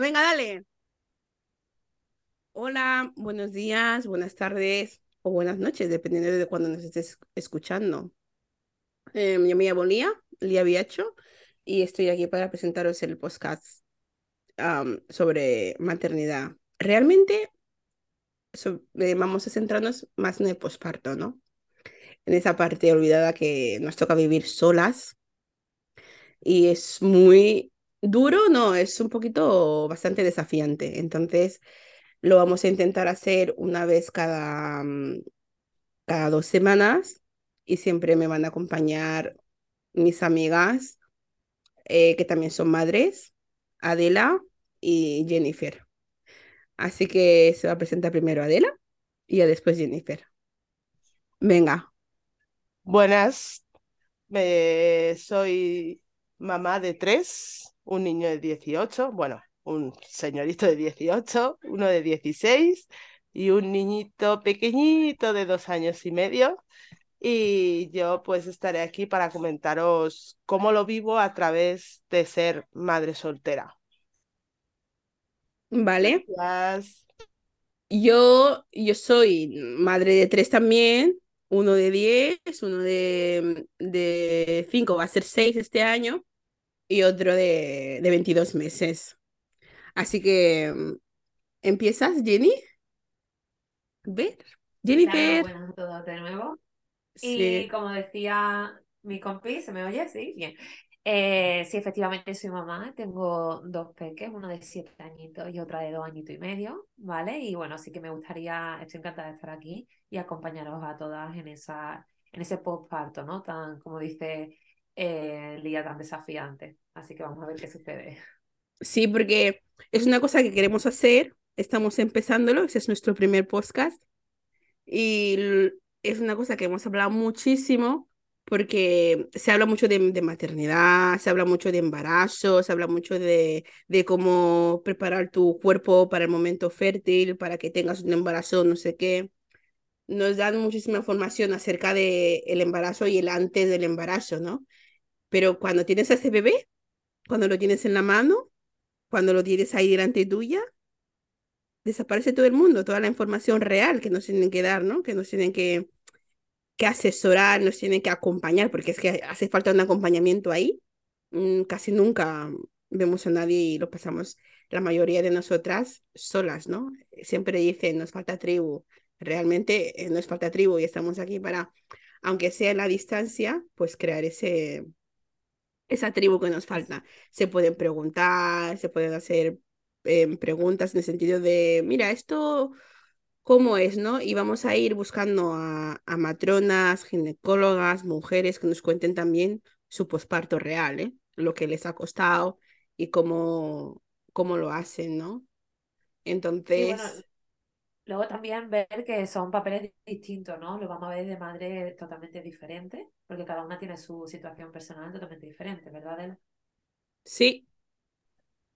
Venga, dale. Hola, buenos días, buenas tardes o buenas noches, dependiendo de cuando nos estés escuchando. Eh, yo me llamo Lía, Lía Viacho, y estoy aquí para presentaros el podcast sobre maternidad. Realmente eh, vamos a centrarnos más en el posparto, ¿no? En esa parte olvidada que nos toca vivir solas. Y es muy duro, no, es un poquito bastante desafiante. Entonces, lo vamos a intentar hacer una vez cada, mm, cada dos semanas y siempre me van a acompañar mis amigas eh, que también son madres, Adela y Jennifer. Así que se va a presentar primero Adela y después Jennifer. Venga. Buenas, soy mamá de tres, un niño de 18, bueno, un señorito de 18, uno de 16 y un niñito pequeñito de dos años y medio. Y yo pues estaré aquí para comentaros cómo lo vivo a través de ser madre soltera. Vale. Yo, yo soy madre de tres también, uno de diez, uno de, de cinco, va a ser seis este año, y otro de, de 22 meses. Así que, ¿empiezas, Jenny? Ver. Jennifer. Claro, buenas a todos de nuevo. Y como decía mi compi, ¿se me oye? Sí, bien. Eh, sí, efectivamente soy mamá, tengo dos peques, uno de siete añitos y otra de dos añitos y medio, ¿vale? Y bueno, sí que me gustaría, estoy encantada de estar aquí y acompañaros a todas en, esa, en ese postparto, ¿no? Tan, como dice eh, Lía, tan desafiante. Así que vamos a ver qué sucede. Sí, porque es una cosa que queremos hacer, estamos empezándolo, ese es nuestro primer podcast y es una cosa que hemos hablado muchísimo porque se habla mucho de, maternidad, se habla mucho de embarazo, se habla mucho de, de, cómo preparar tu cuerpo para el momento fértil, para que tengas un embarazo, no sé qué. Nos dan muchísima información acerca del el embarazo y el antes del embarazo, ¿no? Pero cuando tienes a ese bebé, cuando lo tienes en la mano, cuando lo tienes ahí delante tuya, desaparece todo el mundo, toda la información real que nos tienen que dar, ¿no? Que nos tienen que que asesorar, nos tienen que acompañar, porque es que hace falta un acompañamiento ahí. Mm, casi nunca vemos a nadie y lo pasamos la mayoría de nosotras solas, ¿no? Siempre dicen, nos falta tribu. Realmente eh, nos falta tribu y estamos aquí para, aunque sea en la distancia, pues crear ese, esa tribu que nos falta. Se pueden preguntar, se pueden hacer em, preguntas en el sentido de, mira, esto cómo es, ¿no? Y vamos a ir buscando a, matronas, ginecólogas, mujeres que nos cuenten también su posparto real, ¿eh? Lo que les ha costado y cómo, cómo lo hacen, ¿no? Entonces... luego también ver que son papeles distintos, ¿no? Lo vamos a ver de madre totalmente diferente, porque cada una tiene su situación personal totalmente diferente, ¿verdad, Sí.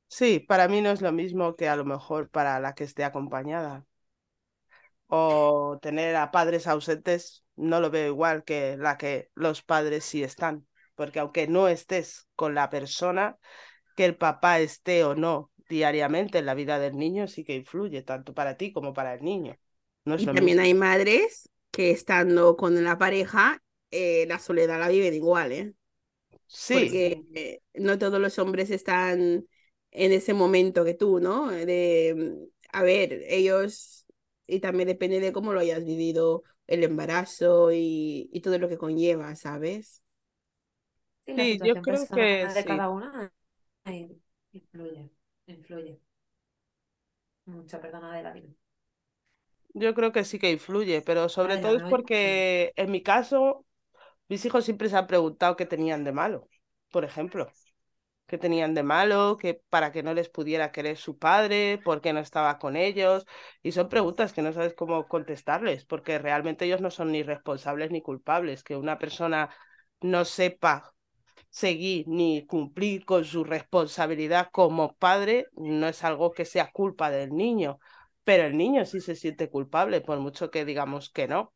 Sí, para mí no es lo mismo que a lo mejor para la que esté acompañada o tener a padres ausentes, no lo veo igual que la que los padres sí están, porque aunque no estés con la persona, que el papá esté o no diariamente en la vida del niño sí que influye tanto para ti como para el niño. No y también hay madres que estando con la pareja, eh, la soledad la viven igual, ¿eh? Sí. Porque eh, no todos los hombres están en ese momento que tú, ¿no? De, a ver, ellos y también depende de cómo lo hayas vivido el embarazo y, y todo lo que conlleva, ¿sabes? Sí, yo creo que de cada una influye, influye. Mucho, perdona de la vida. Yo creo que sí que influye, pero sobre todo es porque en mi caso, mis hijos siempre se han preguntado qué tenían de malo, por ejemplo que tenían de malo, que para que no les pudiera querer su padre, por qué no estaba con ellos. Y son preguntas que no sabes cómo contestarles, porque realmente ellos no son ni responsables ni culpables. Que una persona no sepa seguir ni cumplir con su responsabilidad como padre no es algo que sea culpa del niño, pero el niño sí se siente culpable, por mucho que digamos que no.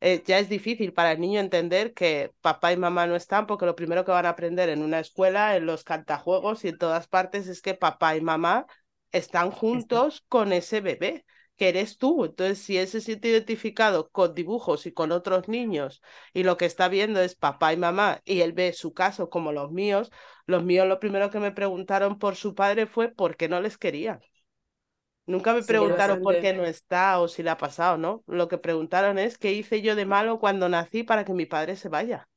eh, ya es difícil para el niño entender que papá y mamá no están, porque lo primero que van a aprender en una escuela, en los cantajuegos y en todas partes es que papá y mamá están juntos con ese bebé, que eres tú. Entonces, si él se siente identificado con dibujos y con otros niños y lo que está viendo es papá y mamá y él ve su caso como los míos, los míos lo primero que me preguntaron por su padre fue por qué no les querían. Nunca me preguntaron por qué no está o si le ha pasado, ¿no? Lo que preguntaron es qué hice yo de malo cuando nací para que mi padre se vaya.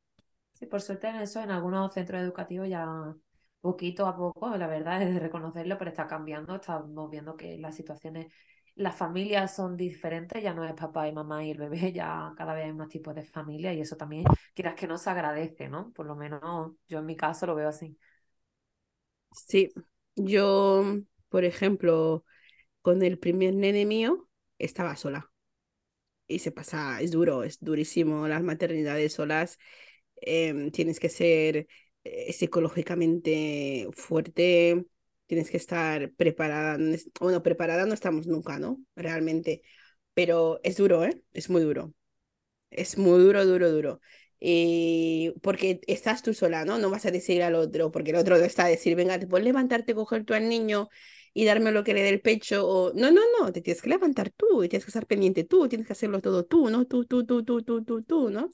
Sí, por suerte en eso, en algunos centros educativos ya poquito a poco, la verdad es de reconocerlo, pero está cambiando, estamos viendo que las situaciones, las familias son diferentes, ya no es papá y mamá y el bebé, ya cada vez hay más tipos de familia y eso también, quieras que no se agradece, ¿no? Por lo menos yo en mi caso lo veo así. Sí, yo, por ejemplo, con el primer nene mío estaba sola. Y se pasa, es duro, es durísimo. Las maternidades solas em, tienes que ser eh, psicológicamente fuerte, tienes que estar preparada. Bueno, preparada no estamos nunca, ¿no? Realmente. Pero es duro, ¿eh? Es muy duro. Es muy duro, duro, duro. Y porque estás tú sola, ¿no? No vas a decir al otro, porque el otro está a decir, venga, te puedes levantarte, coger tú al niño y darme lo que le dé el pecho. O... No, no, no, te tienes que levantar tú y tienes que estar pendiente tú, tienes que hacerlo todo tú, ¿no? Tú, tú, tú, tú, tú, tú, tú, ¿no?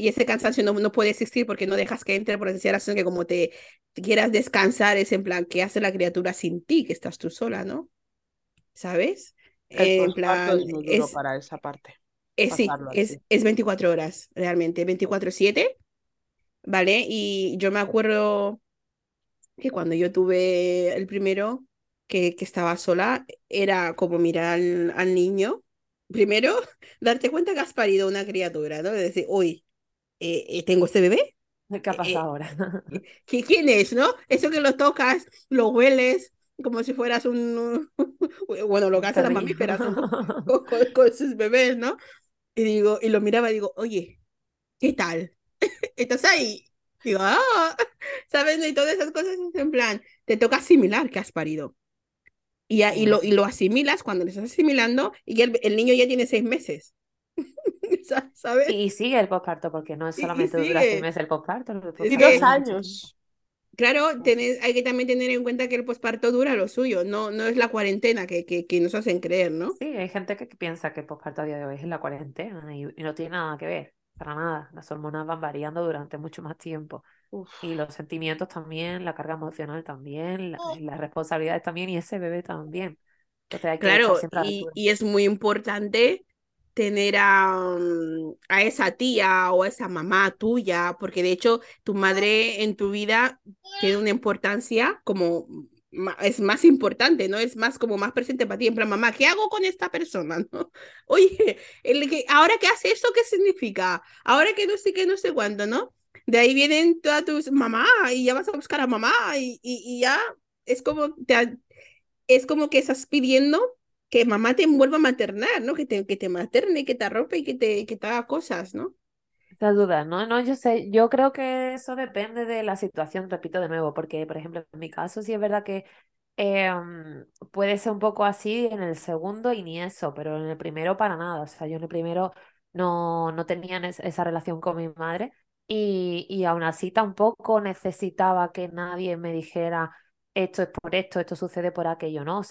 Y ese cansancio no, no puede existir porque no dejas que entre por esa razón que como te, quieras descansar, es en plan, ¿qué hace la criatura sin ti? Que estás tú sola, ¿no? ¿Sabes? en plan, es muy duro para esa parte. Es, sí, es, es 24 horas, realmente, 24-7, ¿vale? Y yo me acuerdo que cuando yo tuve el primero, que, que estaba sola, era como mirar al, niño. Primero, darte cuenta que has parido una criatura, ¿no? De decir, uy, eh, eh, tengo este bebé. ¿Qué ha eh, pasado ahora? ¿Quién es, no? Eso que lo tocas, lo hueles, como si fueras un, bueno, lo que hacen las mamíferas con, con, sus bebés, ¿no? Y digo, y lo miraba y digo, oye, ¿qué tal? ¿Estás ahí? Digo, ah, ¿sabes? Y todas esas cosas en plan, te toca asimilar que has parido. Y, y, lo, y lo asimilas cuando lo estás asimilando y el, el niño ya tiene seis meses. ¿Sabes? Y sigue el posparto, porque no es solamente dura seis meses el posparto. Y dos años. Claro, hay que también tener en cuenta que el posparto dura lo suyo, no, no es la cuarentena que, que, que nos hacen creer, ¿no? Sí, hay gente que piensa que el posparto a día de hoy es la cuarentena y, no tiene nada que ver, para nada. Las hormonas van variando durante mucho más tiempo. Y los sentimientos también, la carga emocional también, las responsabilidades también y ese bebé también. Entonces hay que claro, y, y, es muy importante tener a, mm, a, esa tía o a esa mamá tuya, porque de hecho tu madre en tu vida tiene una importancia como es más importante, ¿no? Es más como más presente para ti, en plan, mamá, ¿qué hago con esta persona? ¿no? Oye, el que, ahora que hace esto, ¿qué significa? Ahora que no sé qué, no sé cuándo, ¿no? De ahí vienen todas tus mamá y ya vas a buscar a mamá y, y, ya es como, te, es como que estás pidiendo que mamá te vuelva a maternar, ¿no? Que te, que te materne, que te arrope y que te, que te haga cosas, ¿no? Esa duda, ¿no? No, yo sé, yo creo que eso depende de la situación, repito de nuevo, porque, por ejemplo, en mi caso sí es verdad que em, puede ser un poco así en el segundo y ni eso, pero en el primero para nada. O sea, yo en el primero no, no tenía esa relación con mi madre y, y aún así tampoco necesitaba que nadie me dijera esto es por esto, esto sucede por aquello, ¿no?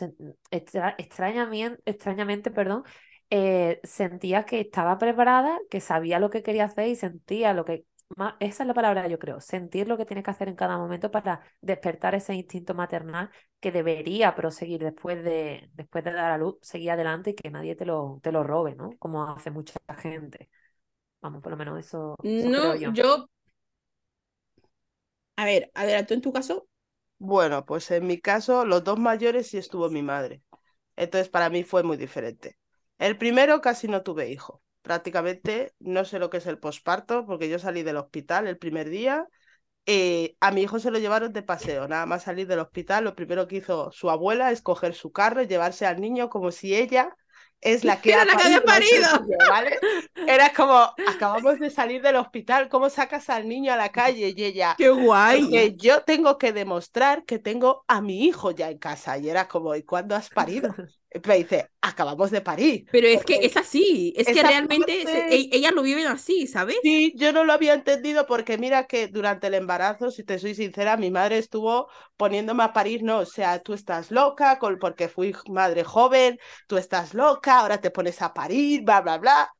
extrañamente, extrañamente, perdón, eh, sentía que estaba preparada, que sabía lo que quería hacer y sentía lo que... Esa es la palabra, yo creo, sentir lo que tienes que hacer en cada momento para despertar ese instinto maternal que debería proseguir después de, después de dar a luz, seguir adelante y que nadie te lo, te lo robe, ¿no? Como hace mucha gente. Vamos, por lo menos eso. no, yo. yo. A ver, tú en tu caso, bueno, pues en mi caso, los dos mayores sí estuvo mi madre. Entonces, para mí fue muy diferente. El primero casi no tuve hijo. Prácticamente no sé lo que es el posparto, porque yo salí del hospital el primer día. Eh, a mi hijo se lo llevaron de paseo. Nada más salir del hospital, lo primero que hizo su abuela es coger su carro y llevarse al niño como si ella es la que, Era la que había parido. Era como, acabamos de salir del hospital, ¿cómo sacas al niño a la calle? Y ella, qué guay. Que yo tengo que demostrar que tengo a mi hijo ya en casa. Y era como, ¿y cuándo has parido? me dice, acabamos de parir. Pero es que es así, es que realmente e, ella lo vive así, ¿sabes? Sí, yo no lo había entendido porque mira que durante el embarazo, si te soy sincera, mi madre estuvo poniéndome a parir, no, o sea, tú estás loca porque fui madre joven, tú estás loca, ahora te pones a parir, bla, bla, bla.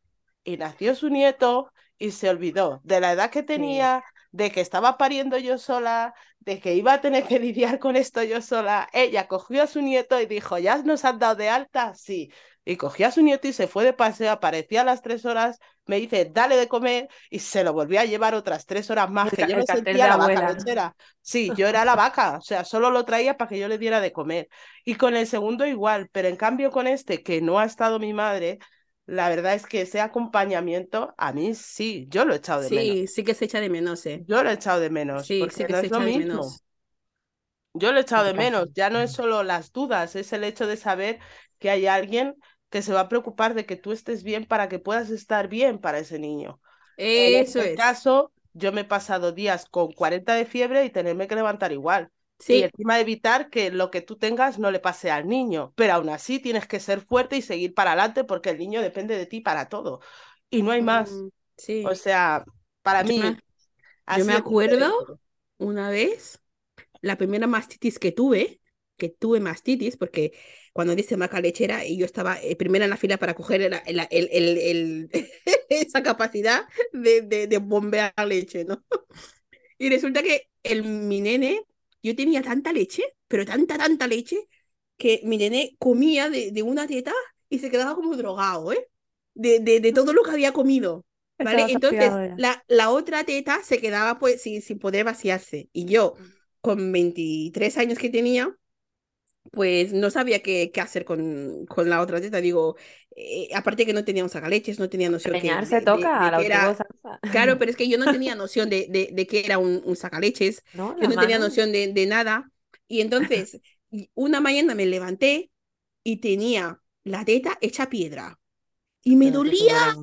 Y nació su nieto y se olvidó de la edad que tenía, de que estaba pariendo yo sola, de que iba a tener que lidiar con esto yo sola. Ella cogió a su nieto y dijo, ¿ya nos han dado de alta? Sí. Y cogió a su nieto y se fue de paseo, aparecía a las tres horas, me dice, dale de comer, y se lo volvió a llevar otras tres horas más, que yo me sentía la vaca lechera. Sí, yo era la vaca, o sea, solo lo traía para que yo le diera de comer. Y con el segundo igual, pero en cambio con este, que no ha estado mi madre, la verdad es que ese acompañamiento, a mí sí, yo lo he echado de menos. Sí, sí que se echa de menos, ¿eh? Yo lo he echado de menos. Sí, sí que se echa de menos. Yo lo he echado de menos. Ya no es solo las dudas, es el hecho de saber que hay alguien que se va a preocupar de que tú estés bien para que puedas estar bien para ese niño. Eso en este caso, yo me he pasado días con 40 de fiebre y tenerme que levantar igual. Y encima evitar que lo que tú tengas no le pase al niño. Pero aún así tienes que ser fuerte y seguir para adelante porque el niño depende de ti para todo. Y no hay más. Mm, sí. O sea, para mí. yo me acuerdo una vez, la primera mastitis que tuve, que tuve mastitis, porque cuando dice maca lechera y yo estaba eh, primera en la fila para coger el, el, el, esa capacidad de, de, de bombear leche, ¿no? Y resulta que el, mi nene yo tenía tanta leche, pero tanta, tanta leche, que mi nene comía de, de una teta y se quedaba como drogado, ¿eh? De, de, de todo lo que había comido. ¿Vale? Entonces, la, la, otra teta se quedaba pues sin, sin poder vaciarse. Y yo, con 23 años que tenía, pues no sabía qué, qué hacer con, con, la otra teta. Digo, eh, aparte que no tenía un sacaleches, no tenía noción que, se toca a la era... Claro, pero es que yo no tenía noción de, de, de que era un, un sacaleches. yo no tenía noción de, de nada. Y entonces, una mañana me levanté y tenía la teta hecha piedra. Y me dolía.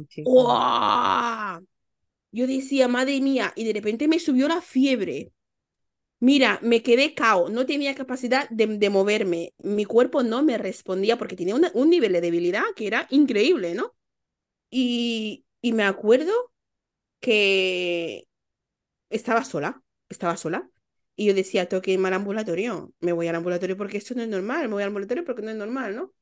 Yo decía, madre mía, y de repente me subió la fiebre. Mira, me quedé cao, no tenía capacidad de, moverme, mi cuerpo no me respondía porque tenía un nivel de debilidad que era increíble, ¿no? Y, y me acuerdo que estaba sola, estaba sola, y yo decía, tengo que irme al ambulatorio, me voy al ambulatorio porque esto no es normal, me voy al ambulatorio porque no es normal, ¿no?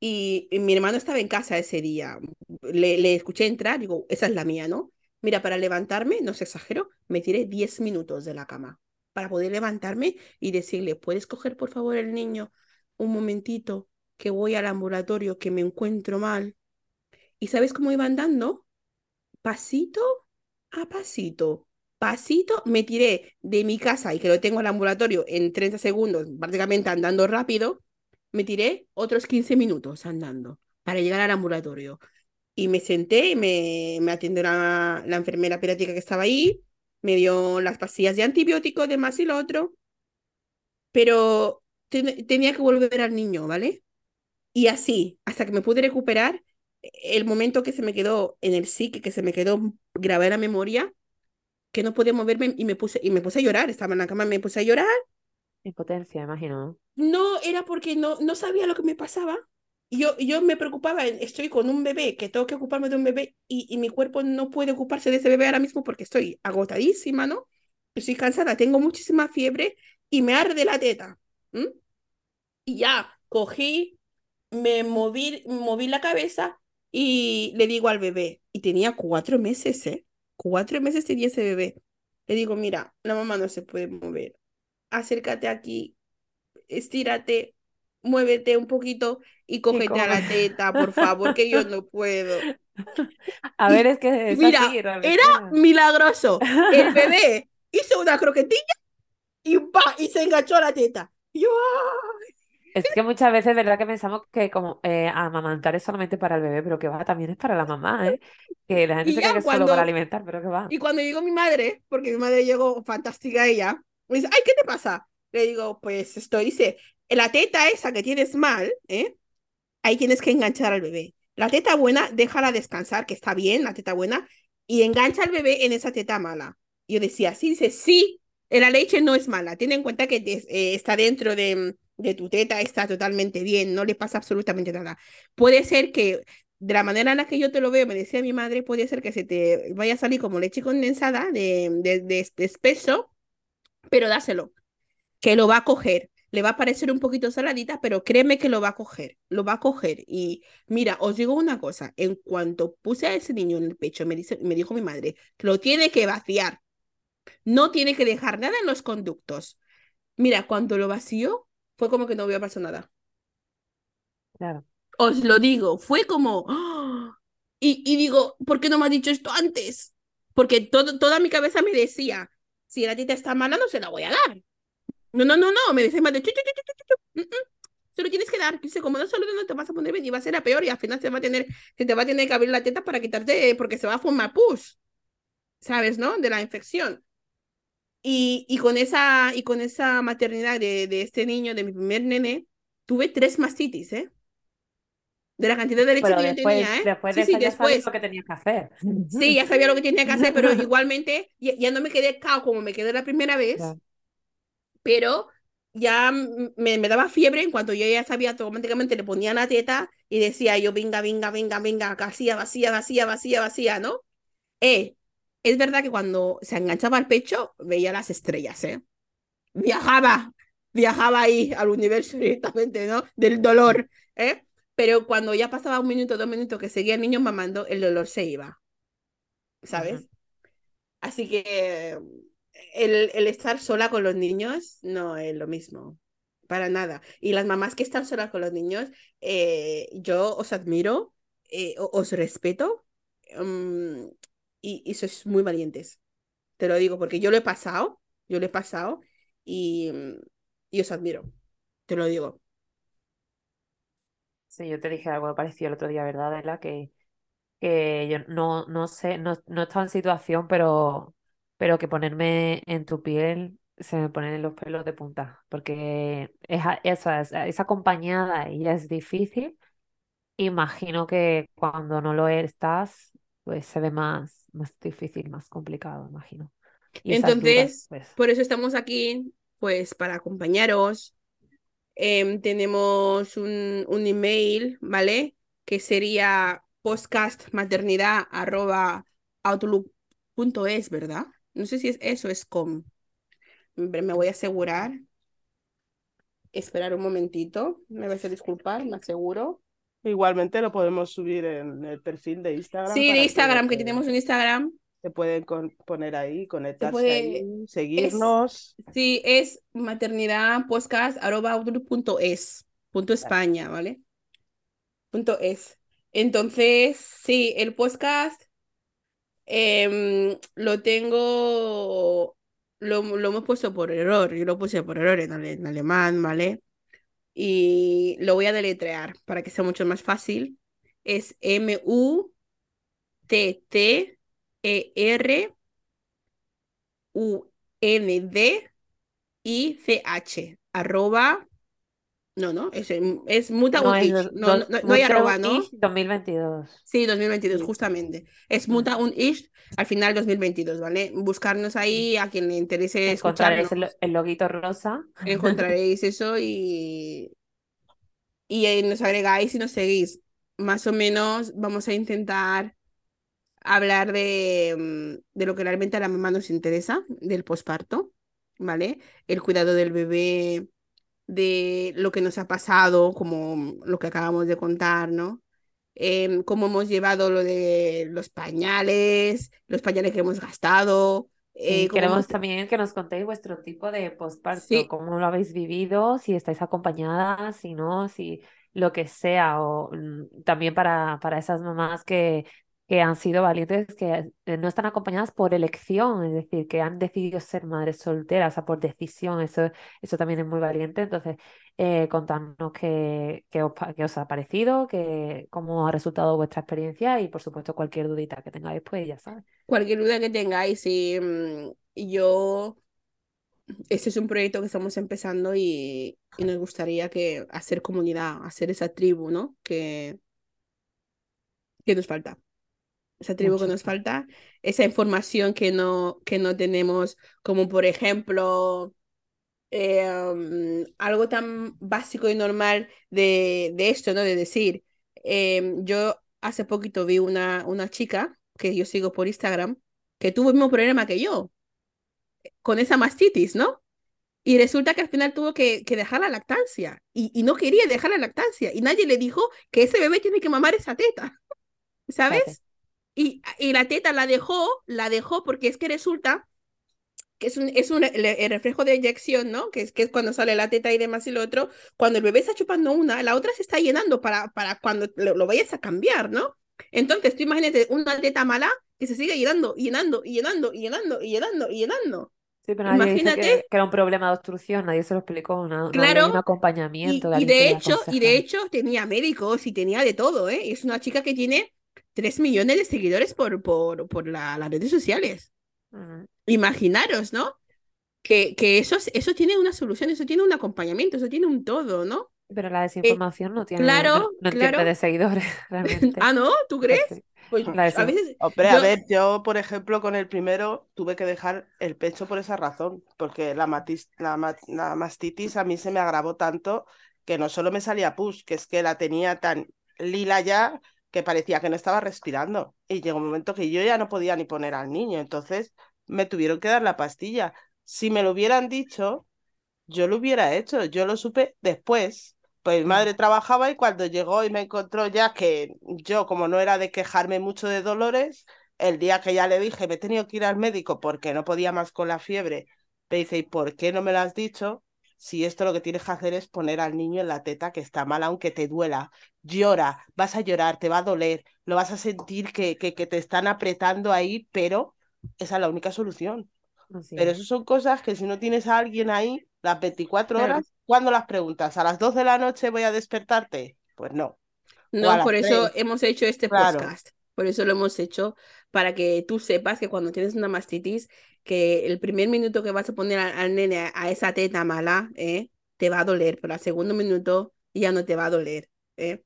Y, mi hermano estaba en casa ese día, le, le escuché entrar, digo, esa es la mía, ¿no? Mira, para levantarme, no se exagero, me tiré 10 minutos de la cama para poder levantarme y decirle, ¿puedes coger por favor el niño un momentito que voy al ambulatorio, que me encuentro mal? ¿Y sabes cómo iba andando? Pasito a pasito. Pasito, me tiré de mi casa y que lo tengo al ambulatorio en 30 segundos, prácticamente andando rápido, me tiré otros 15 minutos andando para llegar al ambulatorio. Y me senté y me, me atendió la, la enfermera pediátrica que estaba ahí, me dio las pastillas de antibiótico, de más y lo otro, pero tenía que volver al niño, ¿vale? Y así, hasta que me pude recuperar, el momento que se me quedó en el psique, que se me quedó grabada en la memoria, que no podía moverme y me puse, y me puse a llorar, estaba en la cama, me puse a llorar. Impotencia, imagino. No, era porque no, no sabía lo que me pasaba yo, yo me preocupaba, estoy con un bebé, que tengo que ocuparme de un bebé y, y, mi cuerpo no puede ocuparse de ese bebé ahora mismo porque estoy agotadísima, ¿no? Estoy cansada, tengo muchísima fiebre y me arde la teta. Y ya, cogí, me moví, moví la cabeza y le digo al bebé, y tenía cuatro meses, ¿eh? Cuatro meses tenía ese bebé. Le digo, mira, la mamá no se puede mover. Acércate aquí, estírate, muévete un poquito y cógete a la teta, por favor, que yo no puedo. A ver, es que mira, era milagroso. El bebé hizo una croquetilla y, y se enganchó a la teta. yo, Es que muchas veces es verdad que pensamos que como eh, amamantar es solamente para el bebé, pero que va, también es para la mamá, ¿eh? Que la gente se cree que es solo para alimentar, pero que va. Y cuando llegó mi madre, porque mi madre llegó fantástica ella, me dice, ay, ¿qué te pasa? Le digo, pues estoy, dice, la teta esa que tienes mal, ¿eh? ahí tienes que enganchar al bebé. La teta buena, déjala descansar, que está bien, la teta buena, y engancha al bebé en esa teta mala. Yo decía, sí, dice, sí, la leche no es mala. Tiene en cuenta que eh, está dentro de, tu teta está totalmente bien, no le pasa absolutamente nada. Puede ser que de la manera en la que yo te lo veo, me decía mi madre, puede ser que se te vaya a salir como leche condensada de, de, de, de espeso, pero dáselo, que lo va a coger le va a parecer un poquito saladita, pero créeme que lo va a coger, lo va a coger. Y mira, os digo una cosa, en cuanto puse a ese niño en el pecho, me, dice, me dijo mi madre, lo tiene que vaciar, no tiene que dejar nada en los conductos. Mira, cuando lo vació, fue como que no había pasado nada. Claro. Os lo digo, fue como... ¡ah! Y, y, digo, ¿por qué no me has dicho esto antes? Porque todo, toda mi cabeza me decía, si la tita está mala, no se la voy a dar. No, no, no, no, me dice más de... Se lo tienes que dar. Dice, como no solo no te vas a poner bien y va a ser a peor y al final se va a tener, se te va a tener que abrir la teta para quitarte, porque se va a formar pus. ¿Sabes, no? De la infección. Y, y, con, esa, y con esa maternidad de, de este niño, de mi primer nene, tuve tres mastitis, ¿eh? De la cantidad de leche pero que después, yo tenía, ¿eh? Después sí, de sí, ya después. lo que tenías que hacer. Sí, ya sabía lo que tenía que hacer, pero igualmente ya, ya no me quedé cao como me quedé la primera vez. Claro. Pero ya me, me, daba fiebre en cuanto yo ya sabía automáticamente le ponía la teta y decía yo venga, venga, venga, venga, vacía, vacía, vacía, vacía, vacía, ¿no? Eh, es verdad que cuando se enganchaba al pecho veía las estrellas, ¿eh? Viajaba, viajaba ahí al universo directamente, ¿no? Del dolor, ¿eh? Pero cuando ya pasaba un minuto, dos minutos que seguía el niño mamando, el dolor se iba, ¿sabes? Uh -huh. Así que el, el, estar sola con los niños no es lo mismo, para nada. Y las mamás que están solas con los niños, eh, yo os admiro, eh, os respeto um, y, y sois muy valientes. Te lo digo porque yo lo he pasado, yo lo he pasado y, y os admiro. Te lo digo. Sí, yo te dije algo parecido el otro día, ¿verdad, Adela? Que, que yo no, no sé, no, no he en situación, pero pero que ponerme en tu piel se me ponen los pelos de punta, porque esa, esa, esa acompañada y ya es difícil. Imagino que cuando no lo estás, pues se ve más, más difícil, más complicado, imagino. Y Entonces, dudas, pues... por eso estamos aquí, pues para acompañaros. Eh, tenemos un, un email, ¿vale? Que sería podcastmaternidad.outlook.es, ¿verdad? No sé si es eso, es com. Me voy a asegurar. Esperar un momentito. Me vais a disculpar, me aseguro. Igualmente lo podemos subir en el perfil de Instagram. Sí, de Instagram, que, que tenemos un Instagram. Se pueden con, poner ahí, conectarse puede, ahí, seguirnos. Es, sí, es maternidad podcast punto es, punto España, ¿vale? Punto es. Entonces, sí, el podcast eh, lo tengo, lo, lo, hemos puesto por error, yo lo puse por error en, en, alemán, ¿vale? Y lo voy a deletrear para que sea mucho más fácil. Es M-U-T-T-E-R U-N-D-I-C-H, arroba no, no, es, es Muta no, es, no, no, no, hay arroba, ¿no? 2022. Sí, 2022, sí. justamente. Es Muta un ish al final 2022, ¿vale? Buscarnos ahí a quien le interese Encontraréis el, el, loguito rosa. Encontraréis eso y, y nos agregáis y nos seguís. Más o menos vamos a intentar hablar de, de lo que realmente a la mamá nos interesa, del posparto, ¿vale? El cuidado del bebé de lo que nos ha pasado, como lo que acabamos de contar, ¿no? Eh, cómo hemos llevado lo de los pañales, los pañales que hemos gastado. Eh, queremos hemos... también que nos contéis vuestro tipo de postparto, sí. cómo lo habéis vivido, si estáis acompañadas, si no, si lo que sea, o mm, también para, para esas mamás que, que han sido valientes, que no están acompañadas por elección, es decir, que han decidido ser madres solteras, o sea, por decisión, eso, eso también es muy valiente. Entonces, eh, contadnos qué, qué, os, qué, os, ha parecido, qué, cómo ha resultado vuestra experiencia y, por supuesto, cualquier dudita que tengáis, pues ya sabes. Cualquier duda que tengáis, y yo, este es un proyecto que estamos empezando y, y nos gustaría que hacer comunidad, hacer esa tribu, ¿no? Que, que nos falta esa tribu Mucho. que nos falta, esa información que no, que no tenemos, como por ejemplo, em, algo tan básico y normal de, de esto, ¿no? De decir, em, yo hace poquito vi una, una chica que yo sigo por Instagram que tuvo el mismo problema que yo con esa mastitis, ¿no? Y resulta que al final tuvo que, que dejar la lactancia y, y, no quería dejar la lactancia y nadie le dijo que ese bebé tiene que mamar esa teta, ¿sabes? Y, y la teta la dejó, la dejó porque es que resulta que es un, es un el reflejo de inyección, ¿no? Que es, que es cuando sale la teta y demás y lo otro. Cuando el bebé está chupando una, la otra se está llenando para, para cuando lo, lo vayas a cambiar, ¿no? Entonces, tú imagínate una teta mala que se sigue llenando, llenando, y llenando, y llenando, y llenando, y llenando. Sí, pero nadie Imagínate, que, que, era un problema de obstrucción, nadie se lo explicó, una, claro, un acompañamiento. Y, de, y de hecho, y de hecho tenía médicos y tenía de todo, ¿eh? Es una chica que tiene 3 millones de seguidores por, por, por la, las redes sociales. Uh -huh. Imaginaros, ¿no? Que, que eso, eso tiene una solución, eso tiene un acompañamiento, eso tiene un todo, ¿no? Pero la desinformación eh, no tiene claro, no, no claro. tiene de seguidores, realmente. ah, ¿no? ¿Tú crees? Sí. Pues La a veces. Hombre, yo- a ver, yo, por ejemplo, con el primero tuve que dejar el pecho por esa razón, porque la, matis- la, ma- la mastitis a mí se me agravó tanto que no solo me salía pus, que es que la tenía tan lila ya que parecía que no estaba respirando. Y llegó un momento que yo ya no podía ni poner al niño, entonces me tuvieron que dar la pastilla. Si me lo hubieran dicho, yo lo hubiera hecho, yo lo supe después. Pues mi madre trabajaba y cuando llegó y me encontró ya que yo, como no era de quejarme mucho de dolores, el día que ya le dije, me he tenido que ir al médico porque no podía más con la fiebre, me dice, ¿y por qué no me lo has dicho? Si esto lo que tienes que hacer es poner al niño en la teta que está mal, aunque te duela. Llora, vas a llorar, te va a doler, lo vas a sentir que, que, que te están apretando ahí, pero esa es la única solución. Así Pero es. eso son cosas que si no tienes a alguien ahí, las 24 Claro. horas, ¿cuándo las preguntas? ¿A las 2 de la noche voy a despertarte? Pues no. No, por eso 3. hemos hecho este Claro. podcast. Por eso lo hemos hecho, para que tú sepas que cuando tienes una mastitis, que el primer minuto que vas a poner al, al nene a, a esa teta mala, ¿eh? te va a doler, pero al segundo minuto ya no te va a doler, ¿eh?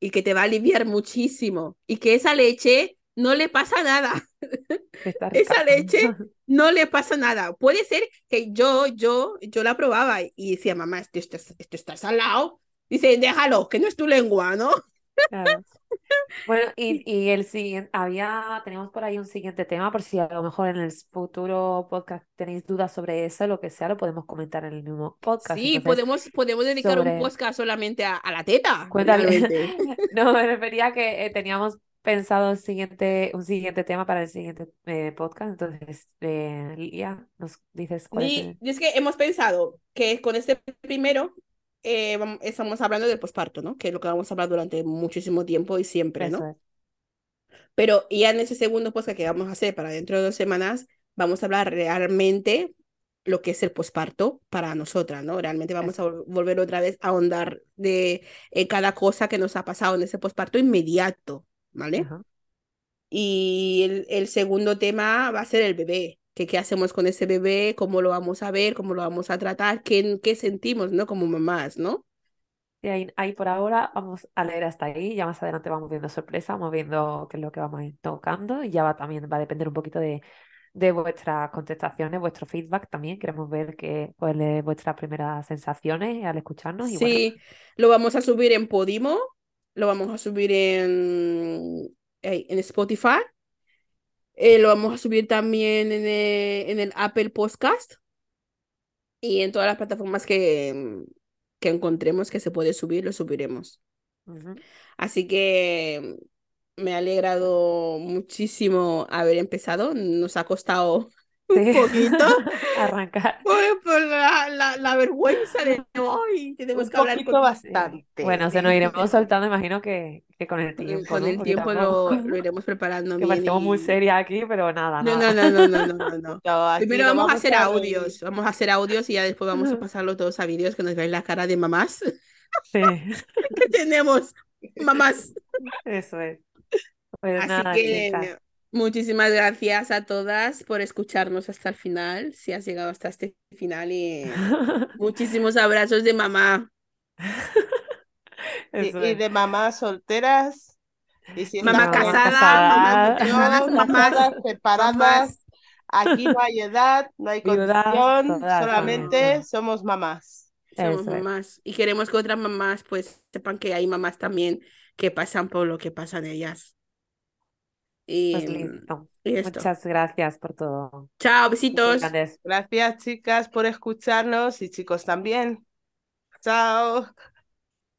Y que te va a aliviar muchísimo. Y que esa leche no le pasa nada. Esa leche no le pasa nada. Puede ser que yo, yo, yo la probaba y decía, mamá, esto, esto, esto está salado. Dice, déjalo, que no es tu lengua, ¿no? Claro. Bueno, y, y el siguiente, había, tenemos por ahí un siguiente tema, por si a lo mejor en el futuro podcast tenéis dudas sobre eso, lo que sea, lo podemos comentar en el mismo podcast. Sí, Entonces, podemos, podemos dedicar un sobre- podcast solamente a, a la teta. Cuéntale. No, me refería a que eh, teníamos pensado el siguiente, un siguiente tema para el siguiente eh, podcast. Entonces, eh, Lilia, nos dices cuál es Ni- el- y es que hemos pensado que con este primero eh, estamos hablando del posparto, ¿no? Que es lo que vamos a hablar durante muchísimo tiempo y siempre, Eso ¿no? es. Pero ya en ese segundo podcast que vamos a hacer para dentro de dos semanas, vamos a hablar realmente lo que es el posparto para nosotras, ¿no? Realmente vamos a vol- volver otra vez a ahondar de eh, cada cosa que nos ha pasado en ese posparto inmediato, ¿vale? Ajá. Y el, el segundo tema va a ser el bebé, que qué hacemos con ese bebé, cómo lo vamos a ver, cómo lo vamos a tratar, qué, qué sentimos, ¿no? Como mamás, ¿no? Y ahí, ahí por ahora vamos a leer hasta ahí, ya más adelante vamos viendo sorpresa, vamos viendo qué es lo que vamos a ir tocando y ya va también va a depender un poquito de, de vuestras contestaciones, vuestro feedback también, queremos ver qué cuáles vuestras primeras sensaciones al escucharnos y bueno, Sí, lo vamos a subir en Podimo, lo vamos a subir en, en Spotify, eh, lo vamos a subir también en el, en el Apple Podcast y en todas las plataformas que, que encontremos que se puede subir, lo subiremos. Así que me ha alegrado muchísimo haber empezado. Nos ha costado un Sí. poquito Arrancar. por, por la, la, la vergüenza de hoy. Tenemos Un que hablar con, bastante. Bueno, se nos iremos soltando, imagino que, que con el tiempo, con ¿no? el tiempo lo, lo iremos preparando que bien. parecemos muy y- serias aquí, pero nada, No, nada. no, no, no, no, no, no, Primero vamos a hacer audios, vamos a hacer audios y ya después vamos a pasarlo todos a vídeos que nos veáis la cara de mamás Sí, que tenemos, mamás. eso es. Pues Así nada, que chicas. Muchísimas gracias a todas por escucharnos hasta el final, si has llegado hasta este final y muchísimos abrazos de mamá. Y, de mamás solteras. Y si Mamá casada, casada, mamás no relación, casadas, mamás, casadas, separadas, mamás. Aquí no hay edad, no hay condición, solamente somos mamás. Somos mamás. Y queremos que otras mamás pues sepan que hay mamás también que pasan por lo que pasan ellas. Y, pues listo. Muchas gracias por todo. Chao, besitos. Gracias, chicas, por escucharnos y chicos también. Chao.